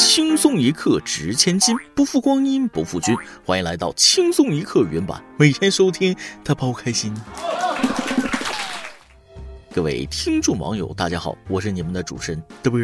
轻松一刻值千金，不负光阴不负君。欢迎来到轻松一刻原版，每天收听，他包开心。各位听众网友，大家好，我是你们的主持人德波。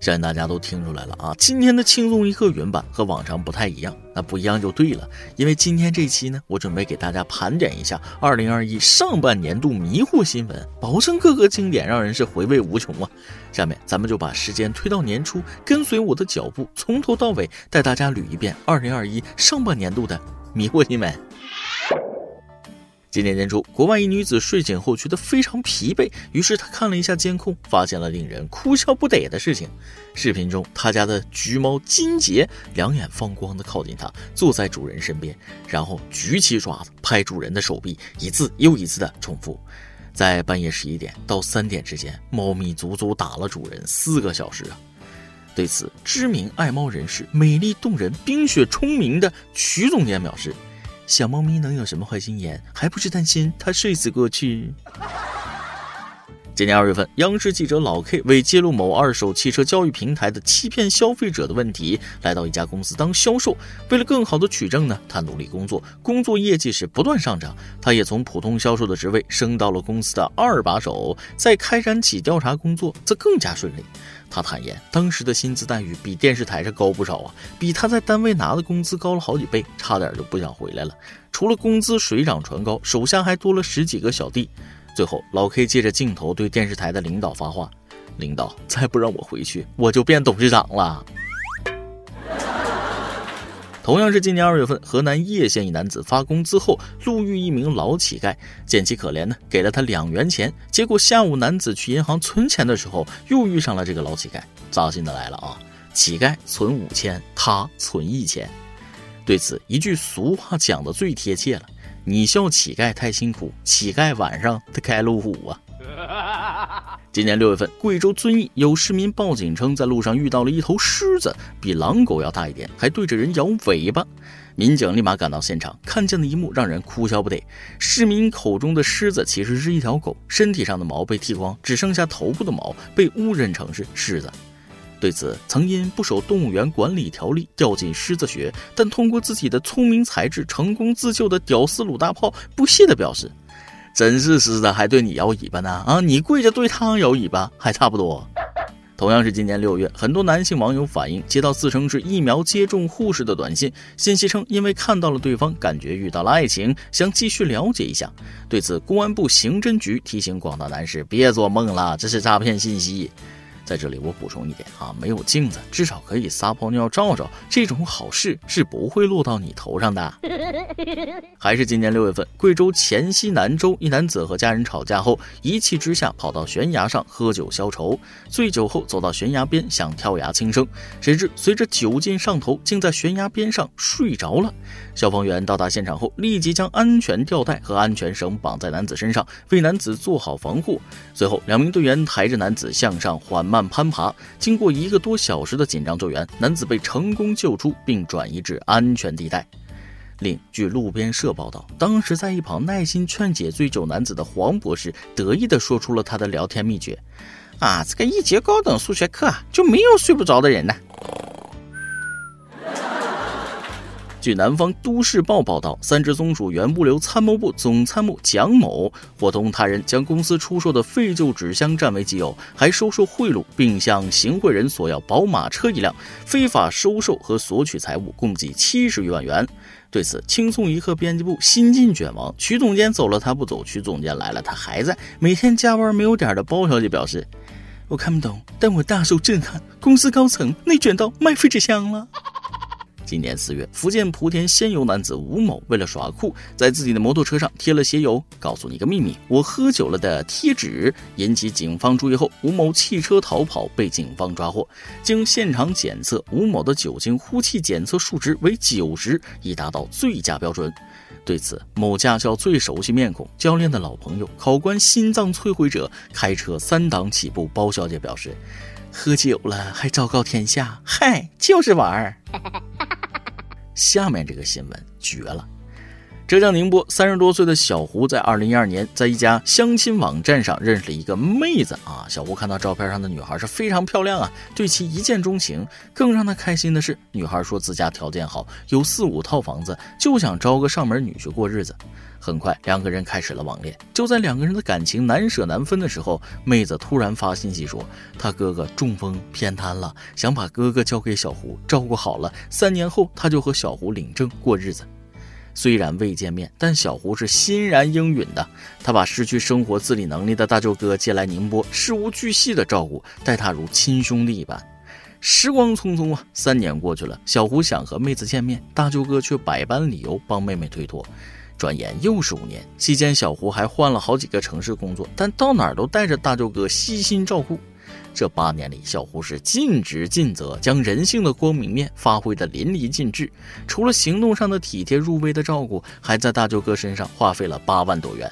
相信大家都听出来了啊，今天的轻松一刻原版和往常不太一样，那不一样就对了。因为今天这期呢，我准备给大家盘点一下二零二一上半年度迷惑新闻，保证各个经典让人是回味无穷啊。下面咱们就把时间推到年初，跟随我的脚步，从头到尾带大家捋一遍二零二一上半年度的迷惑新闻。今年年初，国外一女子睡醒后觉得非常疲惫，于是她看了一下监控，发现了令人哭笑不得的事情。视频中，她家的橘猫金杰两眼放光地靠近她，坐在主人身边，然后举起爪子拍主人的手臂，一次又一次地重复。在半夜十一点到三点之间，猫咪足足打了主人四个小时啊！对此，知名爱猫人士、美丽动人、冰雪聪明的曲总监表示。小猫咪能有什么坏心眼？还不是担心它睡死过去。今年二月份，央视记者老 K 为揭露某二手汽车交易平台的欺骗消费者的问题，来到一家公司当销售。为了更好的取证呢，他努力工作，工作业绩是不断上涨。他也从普通销售的职位升到了公司的二把手，在开展起调查工作则更加顺利。他坦言，当时的薪资待遇比电视台上高不少啊，比他在单位拿的工资高了好几倍，差点就不想回来了。除了工资水涨船高，手下还多了十几个小弟。最后，老 K 借着镜头对电视台的领导发话：“领导，再不让我回去，我就变董事长了。”同样是今年二月份，河南叶县一男子发工资后路遇一名老乞丐，见其可怜呢，给了他两元钱。结果下午男子去银行存钱的时候，又遇上了这个老乞丐。扎心的来了啊！乞丐存五千，他存一千。对此，一句俗话讲的最贴切了：你笑乞丐太辛苦，乞丐晚上他开路虎啊！今年六月份，贵州遵义有市民报警称，在路上遇到了一头狮子，比狼狗要大一点，还对着人摇尾巴。民警立马赶到现场，看见的一幕让人哭笑不得。市民口中的狮子其实是一条狗，身体上的毛被剃光，只剩下头部的毛被误认成是狮子。对此，曾因不守动物园管理条例掉进狮子穴，但通过自己的聪明才智成功自救的屌丝鲁大炮不屑地表示。真是狮子还对你摇尾巴呢啊！你跪着对它摇尾巴还差不多。同样是今年六月，很多男性网友反映接到自称是疫苗接种护士的短信，信息称因为看到了对方，感觉遇到了爱情，想继续了解一下。对此，公安部刑侦局提醒广大男士别做梦了，这是诈骗信息。在这里我补充一点啊，没有镜子，至少可以撒泡尿照照，这种好事是不会落到你头上的。还是今年六月份，贵州黔西南州一男子和家人吵架后，一气之下跑到悬崖上喝酒消愁。醉酒后走到悬崖边想跳崖轻生，谁知随着酒劲上头，竟在悬崖边上睡着了。消防员到达现场后，立即将安全吊带和安全绳绑在男子身上，为男子做好防护。随后，两名队员抬着男子向上缓慢。慢攀爬，经过一个多小时的紧张救援，男子被成功救出并转移至安全地带。另据路边社报道，当时在一旁耐心劝解醉酒男子的黄博士，得意地说出了他的聊天秘诀：“啊，这个一节高等数学课啊，就没有睡不着的人呢。”据南方都市报报道，三只松鼠原物流参谋部总参谋蒋某伙同他人将公司出售的废旧纸箱占为己有，还收受贿赂，并向行贿人索要宝马车一辆，非法收受和索取财物共计七十余万元。对此，轻松一刻编辑部新晋卷王曲总监走了他不走，曲总监来了他还在，每天加班没有点的包小姐表示：“我看不懂，但我大受震撼，公司高层内卷到卖废纸箱了。”今年四月，福建莆田仙游男子吴某为了耍酷，在自己的摩托车上贴了写有“告诉你个秘密，我喝酒了”的贴纸，引起警方注意后，吴某弃车逃跑，被警方抓获。经现场检测，吴某的酒精呼气检测数值为九十，已达到最佳标准。对此，某驾校最熟悉面孔、教练的老朋友、考官心脏摧毁者、开车三档起步包小姐表示：“喝酒了还昭告天下，嗨，就是玩儿。”下面这个新闻绝了！浙江宁波三十多岁的小胡在二零一二年在一家相亲网站上认识了一个妹子啊。小胡看到照片上的女孩是非常漂亮啊，对其一见钟情。更让他开心的是，女孩说自家条件好，有四五套房子，就想招个上门女婿过日子。很快，两个人开始了网恋。就在两个人的感情难舍难分的时候，妹子突然发信息说，她哥哥中风偏瘫了，想把哥哥交给小胡照顾好了，三年后他就和小胡领证过日子。虽然未见面，但小胡是欣然应允的。他把失去生活自理能力的大舅哥接来宁波，事无巨细的照顾，待他如亲兄弟一般。时光匆匆啊，三年过去了，小胡想和妹子见面，大舅哥却百般理由帮妹妹推脱。转眼又是五年，期间小胡还换了好几个城市工作，但到哪儿都带着大舅哥悉心照顾。这八年里，小胡是尽职尽责，将人性的光明面发挥的淋漓尽致。除了行动上的体贴入微的照顾，还在大舅哥身上花费了八万多元。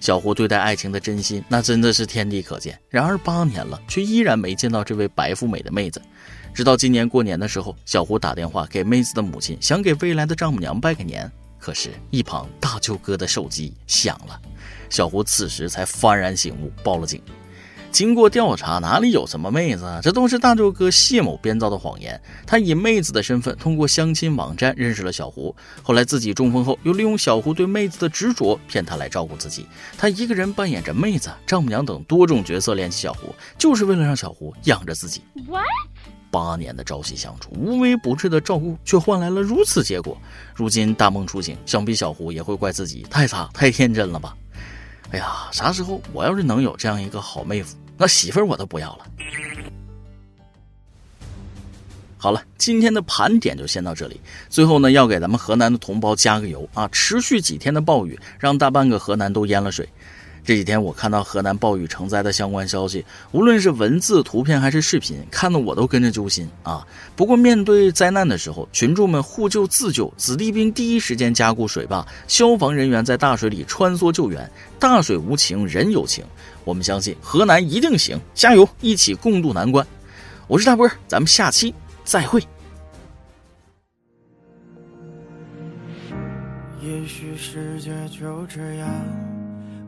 小胡对待爱情的真心，那真的是天地可见。然而八年了，却依然没见到这位白富美的妹子。直到今年过年的时候，小胡打电话给妹子的母亲，想给未来的丈母娘拜个年。可是，一旁大舅哥的手机响了，小胡此时才幡然醒悟，报了警。经过调查，哪里有什么妹子？这都是大舅哥谢某编造的谎言。他以妹子的身份，通过相亲网站认识了小胡。后来自己中风后，又利用小胡对妹子的执着，骗她来照顾自己。他一个人扮演着妹子、丈母娘等多种角色联系小胡，就是为了让小胡养着自己。八年的朝夕相处，无微不至的照顾，却换来了如此结果。如今大梦初醒，想必小胡也会怪自己太傻、太天真了吧？哎呀，啥时候我要是能有这样一个好妹夫？那媳妇儿我都不要了。好了，今天的盘点就先到这里。最后呢，要给咱们河南的同胞加个油啊！持续几天的暴雨，让大半个河南都淹了水。这几天我看到河南暴雨成灾的相关消息，无论是文字、图片还是视频，看得我都跟着揪心啊。不过面对灾难的时候，群众们互救自救，子弟兵第一时间加固水坝，消防人员在大水里穿梭救援。大水无情，人有情，我们相信河南一定行，加油，一起共度难关。我是大波，咱们下期再会。也许世界就这样。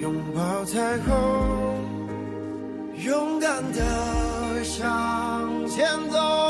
拥抱彩虹，勇敢的向前走。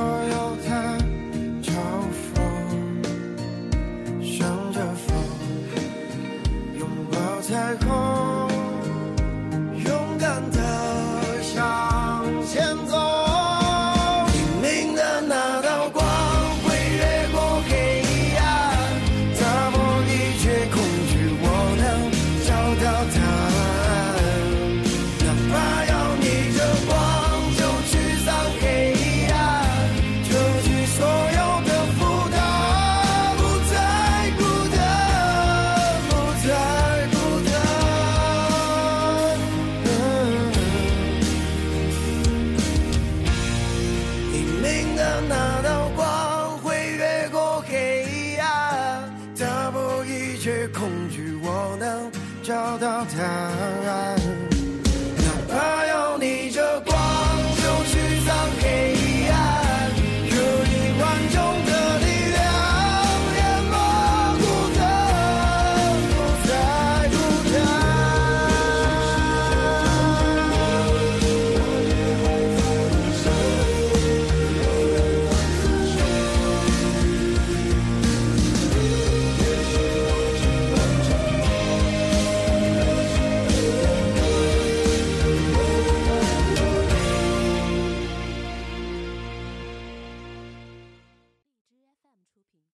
right.